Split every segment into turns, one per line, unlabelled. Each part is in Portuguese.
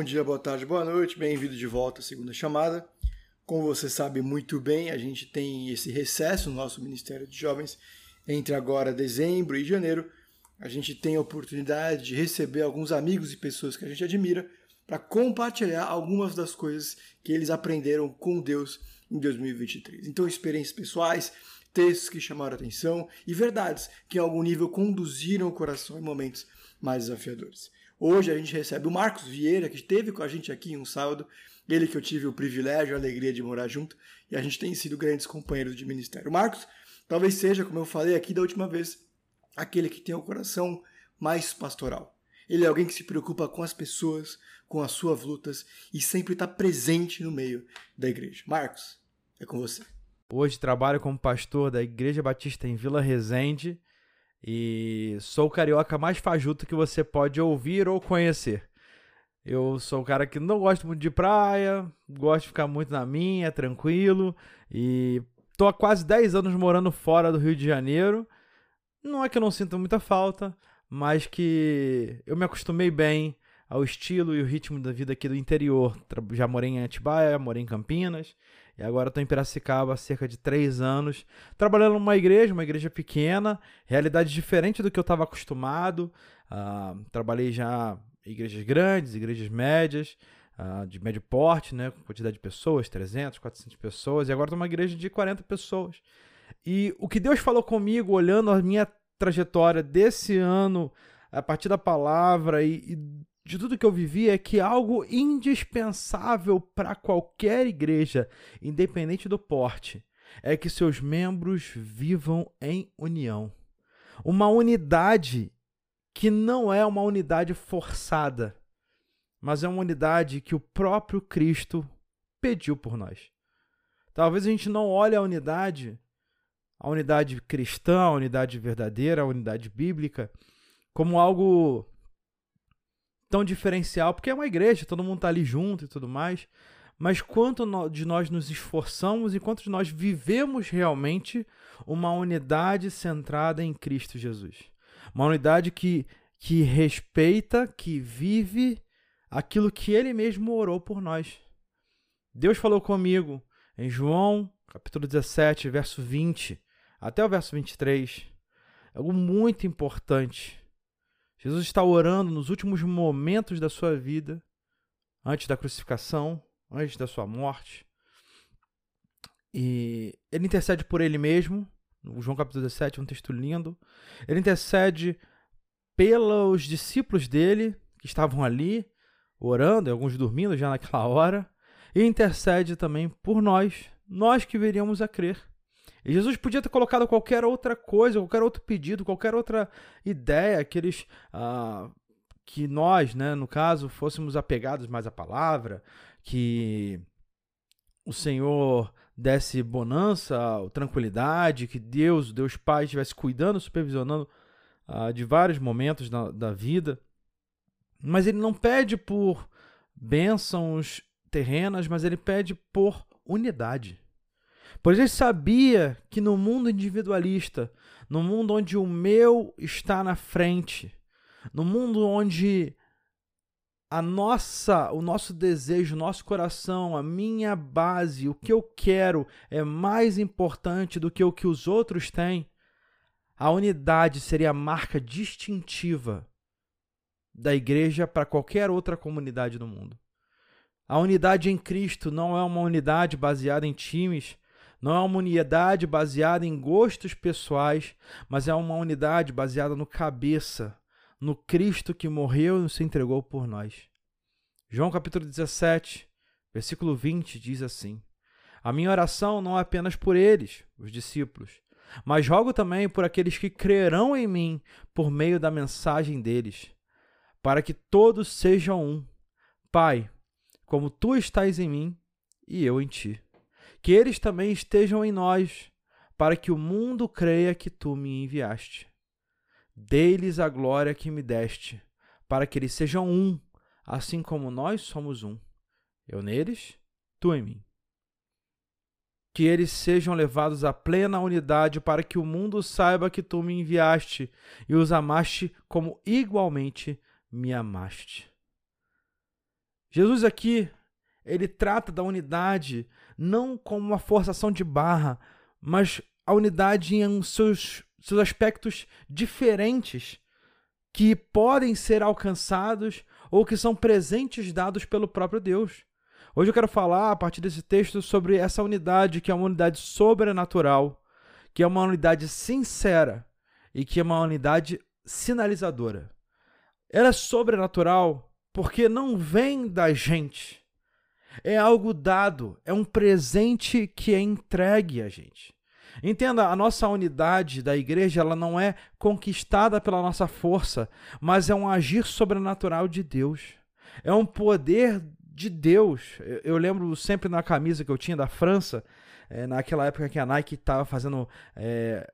bom dia, boa tarde, boa noite, bem-vindo de volta à segunda chamada. Como você sabe muito bem, a gente tem esse recesso no nosso Ministério de Jovens entre agora dezembro e janeiro. A gente tem a oportunidade de receber alguns amigos e pessoas que a gente admira para compartilhar algumas das coisas que eles aprenderam com Deus em 2023. Então, experiências pessoais, textos que chamaram atenção e verdades que, em algum nível, conduziram o coração em momentos mais desafiadores. Hoje a gente recebe o Marcos Vieira, que esteve com a gente aqui em um sábado, ele que eu tive o privilégio, a alegria de morar junto, e a gente tem sido grandes companheiros de ministério. O Marcos talvez seja, como eu falei aqui da última vez, aquele que tem o coração mais pastoral. Ele é alguém que se preocupa com as pessoas, com as suas lutas e sempre está presente no meio da igreja. Marcos, é com você.
Hoje trabalho como pastor da Igreja Batista em Vila Resende e sou o carioca mais fajuto que você pode ouvir ou conhecer. Eu sou um cara que não gosto muito de praia, gosto de ficar muito na minha, tranquilo, e tô há quase 10 anos morando fora do Rio de Janeiro. Não é que eu não sinta muita falta, mas que eu me acostumei bem ao estilo e o ritmo da vida aqui do interior. Já morei em Atibaia, morei em Campinas e agora estou em Piracicaba há cerca de três anos, trabalhando numa igreja, uma igreja pequena, realidade diferente do que eu estava acostumado. Uh, trabalhei já em igrejas grandes, igrejas médias, uh, de médio porte, né, com quantidade de pessoas, 300, 400 pessoas, e agora estou numa igreja de 40 pessoas. E o que Deus falou comigo, olhando a minha trajetória desse ano, a partir da palavra e, e de tudo que eu vivi, é que algo indispensável para qualquer igreja, independente do porte, é que seus membros vivam em união. Uma unidade que não é uma unidade forçada, mas é uma unidade que o próprio Cristo pediu por nós. Talvez a gente não olhe a unidade a unidade cristã, a unidade verdadeira, a unidade bíblica, como algo tão diferencial, porque é uma igreja, todo mundo está ali junto e tudo mais. Mas quanto de nós nos esforçamos e quanto de nós vivemos realmente uma unidade centrada em Cristo Jesus. Uma unidade que, que respeita, que vive aquilo que Ele mesmo orou por nós. Deus falou comigo em João, capítulo 17, verso 20 até o verso 23, é algo muito importante. Jesus está orando nos últimos momentos da sua vida, antes da crucificação, antes da sua morte. E ele intercede por ele mesmo. No João capítulo 17 é um texto lindo. Ele intercede pelos discípulos dele que estavam ali orando, alguns dormindo já naquela hora, e intercede também por nós, nós que viríamos a crer. E Jesus podia ter colocado qualquer outra coisa, qualquer outro pedido, qualquer outra ideia que eles. Ah, que nós, né, no caso, fôssemos apegados mais à palavra, que o Senhor desse bonança, tranquilidade, que Deus, Deus Pai, estivesse cuidando, supervisionando ah, de vários momentos da, da vida. Mas ele não pede por bênçãos terrenas, mas ele pede por unidade. Pois ele sabia que no mundo individualista, no mundo onde o meu está na frente, no mundo onde a nossa, o nosso desejo, o nosso coração, a minha base, o que eu quero é mais importante do que o que os outros têm, a unidade seria a marca distintiva da igreja para qualquer outra comunidade do mundo. A unidade em Cristo não é uma unidade baseada em times, não é uma unidade baseada em gostos pessoais, mas é uma unidade baseada no cabeça, no Cristo que morreu e se entregou por nós. João capítulo 17, versículo 20 diz assim: A minha oração não é apenas por eles, os discípulos, mas rogo também por aqueles que crerão em mim por meio da mensagem deles, para que todos sejam um. Pai, como tu estás em mim e eu em ti que eles também estejam em nós, para que o mundo creia que tu me enviaste. Dei-lhes a glória que me deste, para que eles sejam um, assim como nós somos um. Eu neles, tu em mim. Que eles sejam levados à plena unidade, para que o mundo saiba que tu me enviaste e os amaste como igualmente me amaste. Jesus aqui, ele trata da unidade não como uma forçação de barra, mas a unidade em seus, seus aspectos diferentes que podem ser alcançados ou que são presentes dados pelo próprio Deus. Hoje eu quero falar, a partir desse texto, sobre essa unidade que é uma unidade sobrenatural, que é uma unidade sincera e que é uma unidade sinalizadora. Ela é sobrenatural porque não vem da gente. É algo dado, é um presente que é entregue a gente. Entenda, a nossa unidade da igreja, ela não é conquistada pela nossa força, mas é um agir sobrenatural de Deus. É um poder de Deus. Eu, eu lembro sempre na camisa que eu tinha da França, é, naquela época que a Nike estava fazendo é,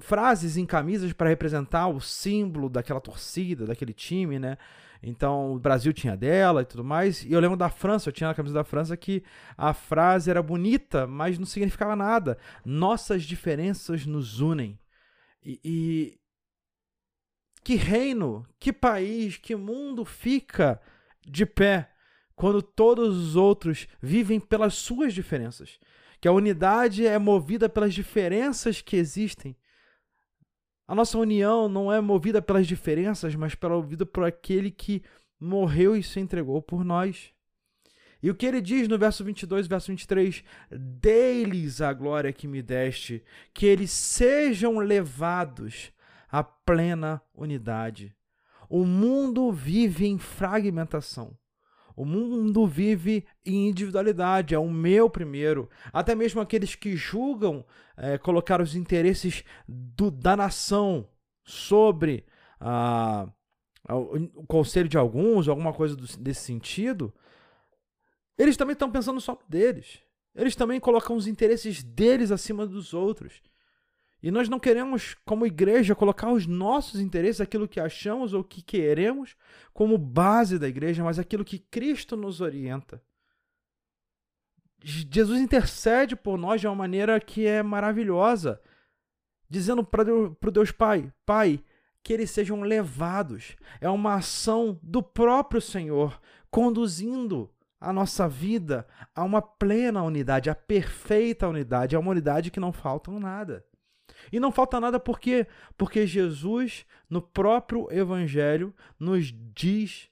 frases em camisas para representar o símbolo daquela torcida, daquele time, né? Então o Brasil tinha dela e tudo mais. E eu lembro da França, eu tinha na camisa da França que a frase era bonita, mas não significava nada. Nossas diferenças nos unem. E, e que reino, que país, que mundo fica de pé quando todos os outros vivem pelas suas diferenças? Que a unidade é movida pelas diferenças que existem a nossa união não é movida pelas diferenças, mas pela movida por aquele que morreu e se entregou por nós. E o que ele diz no verso 22 verso 23? Dei-lhes a glória que me deste, que eles sejam levados à plena unidade. O mundo vive em fragmentação. O mundo vive em individualidade, é o meu primeiro. Até mesmo aqueles que julgam é, colocar os interesses do, da nação sobre a, a, o conselho de alguns, alguma coisa do, desse sentido, eles também estão pensando só deles. Eles também colocam os interesses deles acima dos outros. E nós não queremos, como igreja, colocar os nossos interesses, aquilo que achamos ou que queremos, como base da igreja, mas aquilo que Cristo nos orienta. Jesus intercede por nós de uma maneira que é maravilhosa, dizendo para o Deus Pai: Pai, que eles sejam levados. É uma ação do próprio Senhor, conduzindo a nossa vida a uma plena unidade, a perfeita unidade, a uma unidade que não falta nada. E não falta nada por quê? Porque Jesus, no próprio Evangelho, nos diz,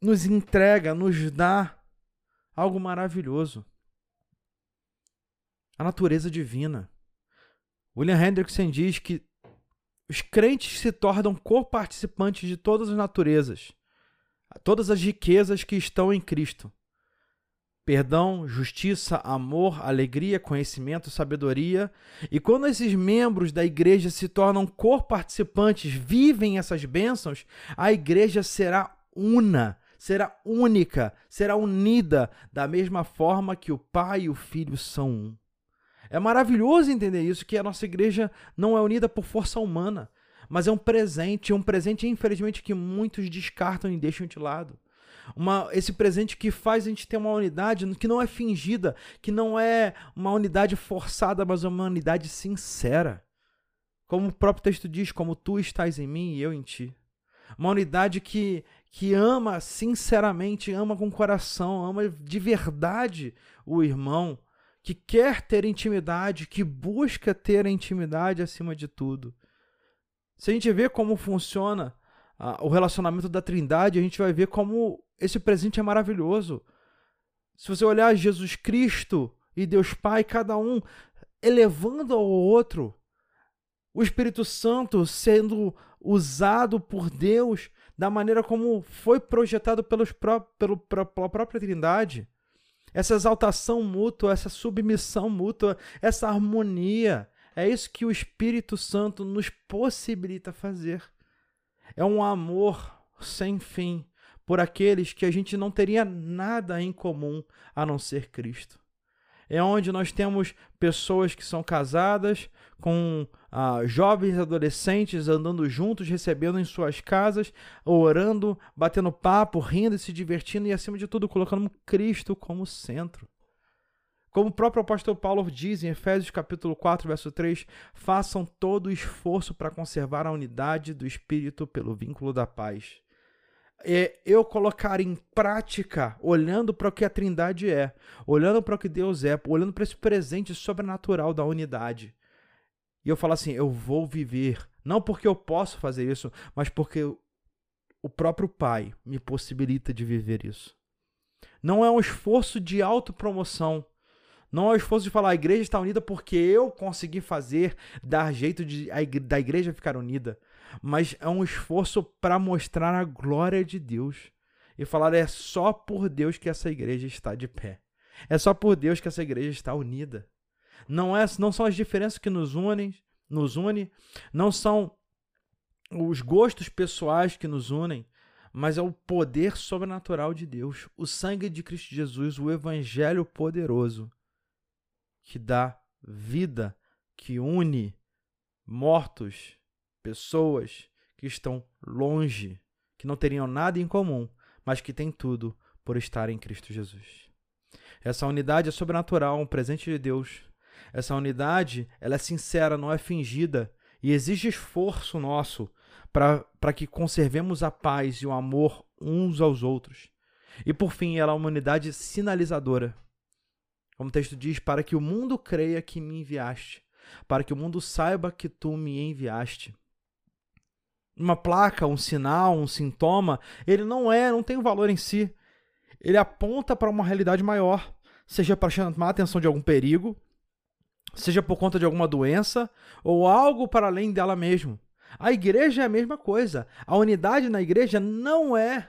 nos entrega, nos dá algo maravilhoso. A natureza divina. William Hendrickson diz que os crentes se tornam co-participantes de todas as naturezas, todas as riquezas que estão em Cristo perdão, justiça, amor, alegria, conhecimento, sabedoria. E quando esses membros da igreja se tornam cor-participantes, vivem essas bênçãos, a igreja será una, será única, será unida da mesma forma que o Pai e o Filho são um. É maravilhoso entender isso, que a nossa igreja não é unida por força humana, mas é um presente, um presente, infelizmente, que muitos descartam e deixam de lado uma, esse presente que faz a gente ter uma unidade que não é fingida, que não é uma unidade forçada, mas uma unidade sincera. Como o próprio texto diz, como tu estás em mim e eu em ti. Uma unidade que, que ama sinceramente, ama com coração, ama de verdade o irmão, que quer ter intimidade, que busca ter a intimidade acima de tudo. Se a gente vê como funciona o relacionamento da Trindade, a gente vai ver como esse presente é maravilhoso. Se você olhar Jesus Cristo e Deus Pai, cada um elevando ao outro, o Espírito Santo sendo usado por Deus da maneira como foi projetado pelos pró pelo, pela própria Trindade. Essa exaltação mútua, essa submissão mútua, essa harmonia. É isso que o Espírito Santo nos possibilita fazer. É um amor sem fim por aqueles que a gente não teria nada em comum a não ser Cristo. É onde nós temos pessoas que são casadas, com ah, jovens adolescentes andando juntos, recebendo em suas casas, orando, batendo papo, rindo e se divertindo e, acima de tudo, colocando Cristo como centro. Como o próprio apóstolo Paulo diz em Efésios capítulo 4, verso 3, façam todo o esforço para conservar a unidade do Espírito pelo vínculo da paz. É eu colocar em prática, olhando para o que a Trindade é, olhando para o que Deus é, olhando para esse presente sobrenatural da unidade. E eu falo assim: eu vou viver, não porque eu posso fazer isso, mas porque o próprio Pai me possibilita de viver isso. Não é um esforço de autopromoção. Não é um esforço de falar a igreja está unida porque eu consegui fazer, dar jeito de, a, da igreja ficar unida mas é um esforço para mostrar a glória de Deus e falar é só por Deus que essa igreja está de pé. É só por Deus que essa igreja está unida. Não é, não são as diferenças que nos unem, nos une, não são os gostos pessoais que nos unem, mas é o poder sobrenatural de Deus, o sangue de Cristo Jesus, o evangelho poderoso que dá vida, que une mortos pessoas que estão longe, que não teriam nada em comum, mas que têm tudo por estar em Cristo Jesus. Essa unidade é sobrenatural, um presente de Deus. Essa unidade, ela é sincera, não é fingida e exige esforço nosso para que conservemos a paz e o amor uns aos outros. E por fim, ela é uma unidade sinalizadora. Como o texto diz, para que o mundo creia que me enviaste, para que o mundo saiba que tu me enviaste uma placa, um sinal, um sintoma, ele não é, não tem um valor em si. Ele aponta para uma realidade maior, seja para chamar a atenção de algum perigo, seja por conta de alguma doença ou algo para além dela mesmo. A igreja é a mesma coisa. A unidade na igreja não é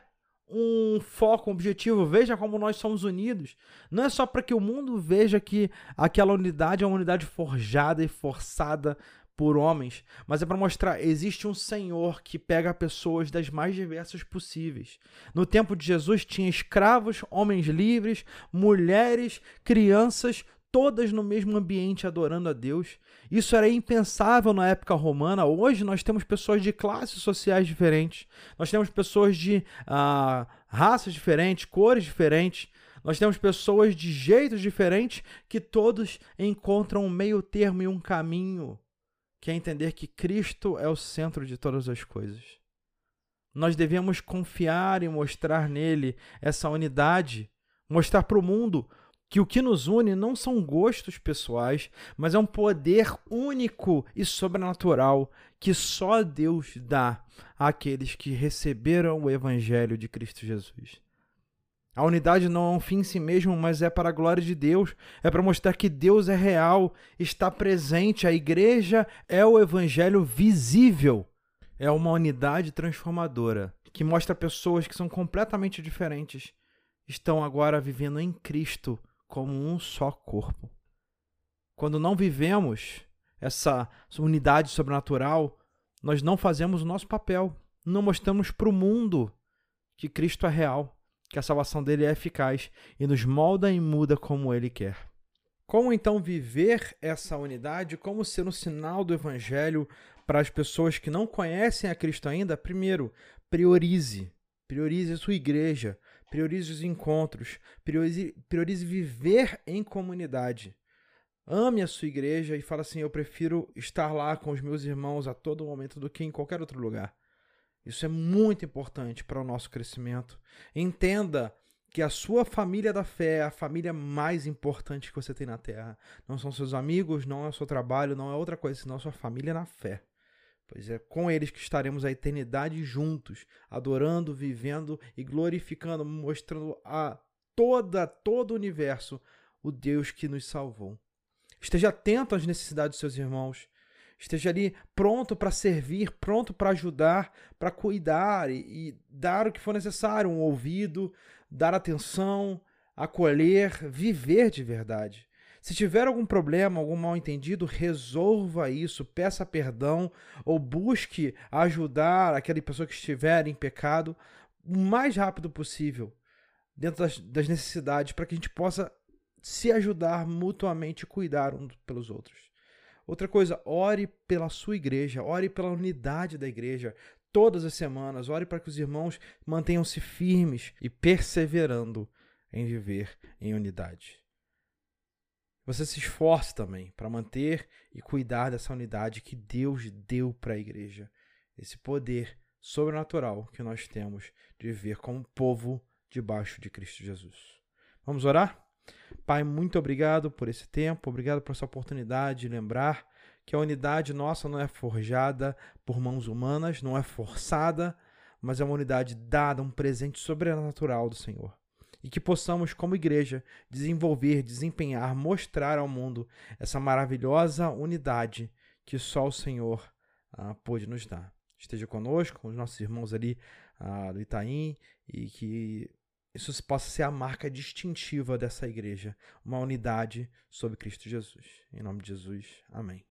um foco, um objetivo. Veja como nós somos unidos. Não é só para que o mundo veja que aquela unidade é uma unidade forjada e forçada por homens, mas é para mostrar existe um Senhor que pega pessoas das mais diversas possíveis. No tempo de Jesus tinha escravos, homens livres, mulheres, crianças, todas no mesmo ambiente adorando a Deus. Isso era impensável na época romana. Hoje nós temos pessoas de classes sociais diferentes, nós temos pessoas de uh, raças diferentes, cores diferentes. Nós temos pessoas de jeitos diferentes que todos encontram um meio termo e um caminho que é entender que Cristo é o centro de todas as coisas. Nós devemos confiar e mostrar nele essa unidade, mostrar para o mundo que o que nos une não são gostos pessoais, mas é um poder único e sobrenatural que só Deus dá àqueles que receberam o Evangelho de Cristo Jesus. A unidade não é um fim em si mesmo, mas é para a glória de Deus. É para mostrar que Deus é real, está presente. A igreja é o evangelho visível. É uma unidade transformadora que mostra pessoas que são completamente diferentes estão agora vivendo em Cristo como um só corpo. Quando não vivemos essa unidade sobrenatural, nós não fazemos o nosso papel, não mostramos para o mundo que Cristo é real que a salvação dele é eficaz e nos molda e muda como ele quer. Como então viver essa unidade? Como ser um sinal do evangelho para as pessoas que não conhecem a Cristo ainda? Primeiro, priorize. Priorize a sua igreja, priorize os encontros, priorize, priorize viver em comunidade. Ame a sua igreja e fala assim: eu prefiro estar lá com os meus irmãos a todo momento do que em qualquer outro lugar. Isso é muito importante para o nosso crescimento. Entenda que a sua família da fé é a família mais importante que você tem na Terra. Não são seus amigos, não é o seu trabalho, não é outra coisa, senão sua família na fé. Pois é com eles que estaremos a eternidade juntos, adorando, vivendo e glorificando, mostrando a toda, todo o universo o Deus que nos salvou. Esteja atento às necessidades dos seus irmãos. Esteja ali pronto para servir, pronto para ajudar, para cuidar e, e, dar o que for necessário, um ouvido, dar atenção, acolher, viver de verdade. Se tiver algum problema, algum mal entendido, resolva isso, peça perdão ou busque ajudar aquela pessoa que estiver em pecado o mais rápido possível, dentro das, das necessidades, para que a gente possa se ajudar mutuamente e cuidar uns pelos outros. Outra coisa, ore pela sua igreja, ore pela unidade da igreja todas as semanas, ore para que os irmãos mantenham-se firmes e perseverando em viver em unidade. Você se esforce também para manter e cuidar dessa unidade que Deus deu para a igreja, esse poder sobrenatural que nós temos de viver como povo debaixo de Cristo Jesus. Vamos orar? Pai, muito obrigado por esse tempo, obrigado por essa oportunidade de lembrar que a unidade nossa não é forjada por mãos humanas, não é forçada, mas é uma unidade dada, um presente sobrenatural do Senhor. E que possamos, como igreja, desenvolver, desempenhar, mostrar ao mundo essa maravilhosa unidade que só o Senhor ah, pôde nos dar. Esteja conosco, com os nossos irmãos ali ah, do Itaim, e que isso possa ser a marca distintiva dessa igreja, uma unidade sobre Cristo Jesus. Em nome de Jesus, amém.